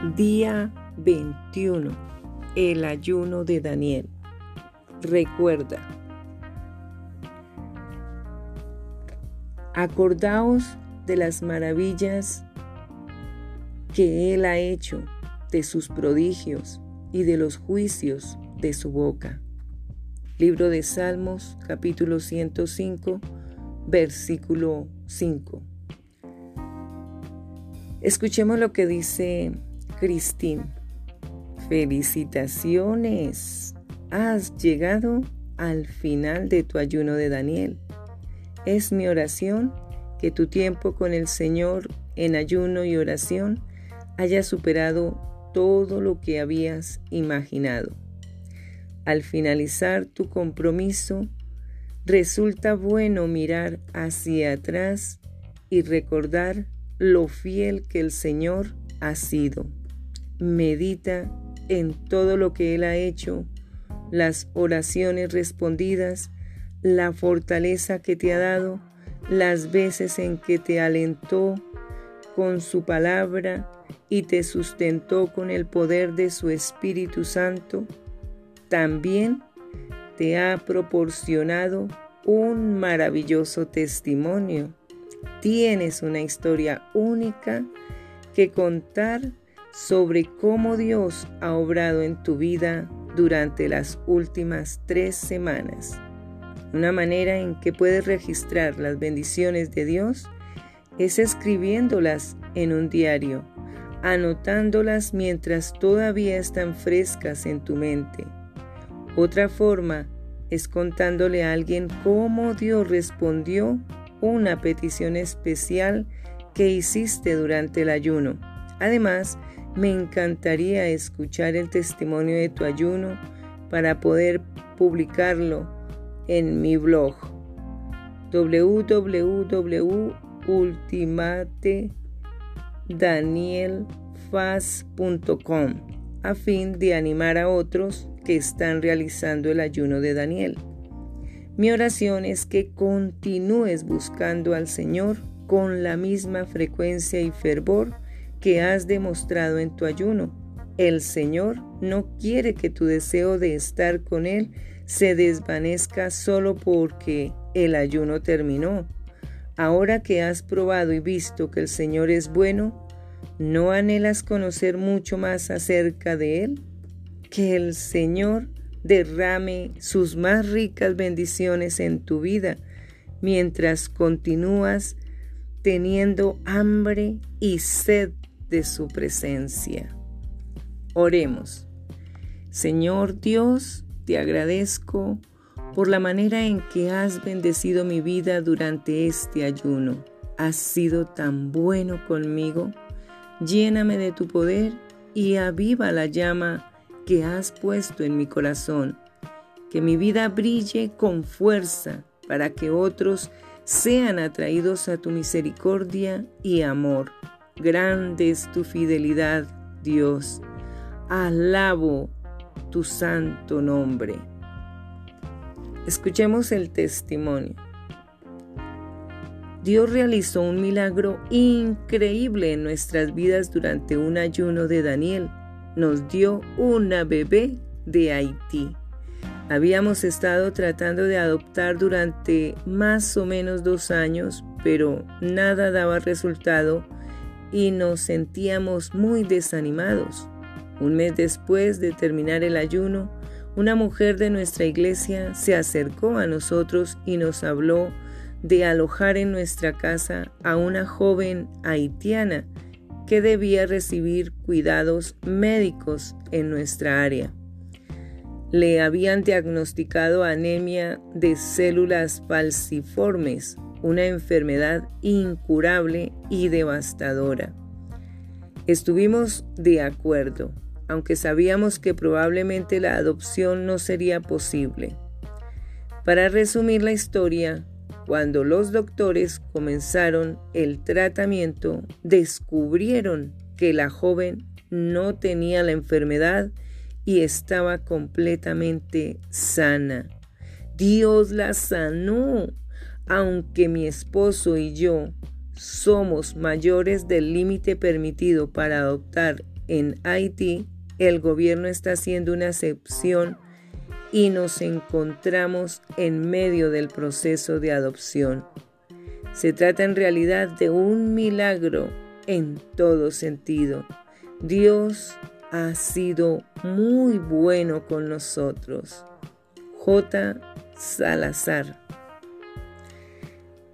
Día 21. El ayuno de Daniel. Recuerda. Acordaos de las maravillas que Él ha hecho, de sus prodigios y de los juicios de su boca. Libro de Salmos, capítulo 105, versículo 5. Escuchemos lo que dice Cristín. Felicitaciones. Has llegado al final de tu ayuno de Daniel. Es mi oración que tu tiempo con el Señor en ayuno y oración haya superado todo lo que habías imaginado. Al finalizar tu compromiso, resulta bueno mirar hacia atrás y recordar lo fiel que el Señor ha sido medita en todo lo que Él ha hecho, las oraciones respondidas, la fortaleza que te ha dado, las veces en que te alentó con su palabra y te sustentó con el poder de su Espíritu Santo, también te ha proporcionado un maravilloso testimonio. Tienes una historia única que contar sobre cómo Dios ha obrado en tu vida durante las últimas tres semanas. Una manera en que puedes registrar las bendiciones de Dios es escribiéndolas en un diario, anotándolas mientras todavía están frescas en tu mente. Otra forma es contándole a alguien cómo Dios respondió una petición especial que hiciste durante el ayuno. Además, me encantaría escuchar el testimonio de tu ayuno para poder publicarlo en mi blog www.ultimatedanielfaz.com a fin de animar a otros que están realizando el ayuno de Daniel. Mi oración es que continúes buscando al Señor con la misma frecuencia y fervor que has demostrado en tu ayuno. El Señor no quiere que tu deseo de estar con Él se desvanezca solo porque el ayuno terminó. Ahora que has probado y visto que el Señor es bueno, ¿no anhelas conocer mucho más acerca de Él? Que el Señor derrame sus más ricas bendiciones en tu vida mientras continúas teniendo hambre y sed de su presencia. Oremos. Señor Dios, te agradezco por la manera en que has bendecido mi vida durante este ayuno. Has sido tan bueno conmigo. Lléname de tu poder y aviva la llama que has puesto en mi corazón. Que mi vida brille con fuerza para que otros sean atraídos a tu misericordia y amor. Grande es tu fidelidad, Dios. Alabo tu santo nombre. Escuchemos el testimonio. Dios realizó un milagro increíble en nuestras vidas durante un ayuno de Daniel. Nos dio una bebé de Haití. Habíamos estado tratando de adoptar durante más o menos dos años, pero nada daba resultado y nos sentíamos muy desanimados. Un mes después de terminar el ayuno, una mujer de nuestra iglesia se acercó a nosotros y nos habló de alojar en nuestra casa a una joven haitiana que debía recibir cuidados médicos en nuestra área. Le habían diagnosticado anemia de células falciformes, una enfermedad incurable y devastadora. Estuvimos de acuerdo, aunque sabíamos que probablemente la adopción no sería posible. Para resumir la historia, cuando los doctores comenzaron el tratamiento, descubrieron que la joven no tenía la enfermedad y estaba completamente sana. Dios la sanó aunque mi esposo y yo somos mayores del límite permitido para adoptar en Haití, el gobierno está haciendo una excepción y nos encontramos en medio del proceso de adopción. Se trata en realidad de un milagro en todo sentido. Dios ha sido muy bueno con nosotros. J. Salazar.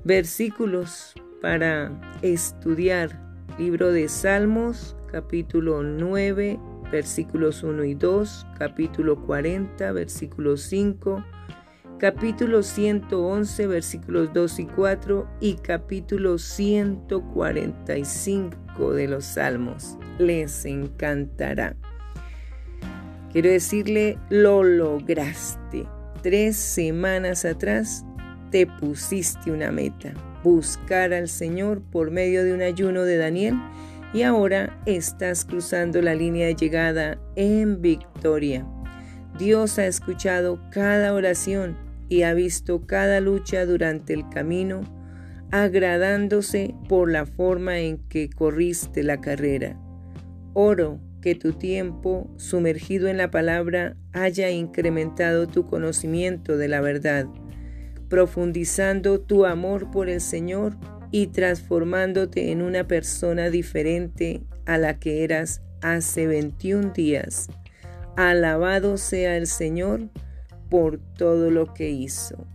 Versículos para estudiar. Libro de Salmos, capítulo 9, versículos 1 y 2, capítulo 40, versículo 5, capítulo 111, versículos 2 y 4 y capítulo 145 de los Salmos. Les encantará. Quiero decirle, lo lograste. Tres semanas atrás te pusiste una meta, buscar al Señor por medio de un ayuno de Daniel y ahora estás cruzando la línea de llegada en victoria. Dios ha escuchado cada oración y ha visto cada lucha durante el camino, agradándose por la forma en que corriste la carrera. Oro que tu tiempo sumergido en la palabra haya incrementado tu conocimiento de la verdad, profundizando tu amor por el Señor y transformándote en una persona diferente a la que eras hace 21 días. Alabado sea el Señor por todo lo que hizo.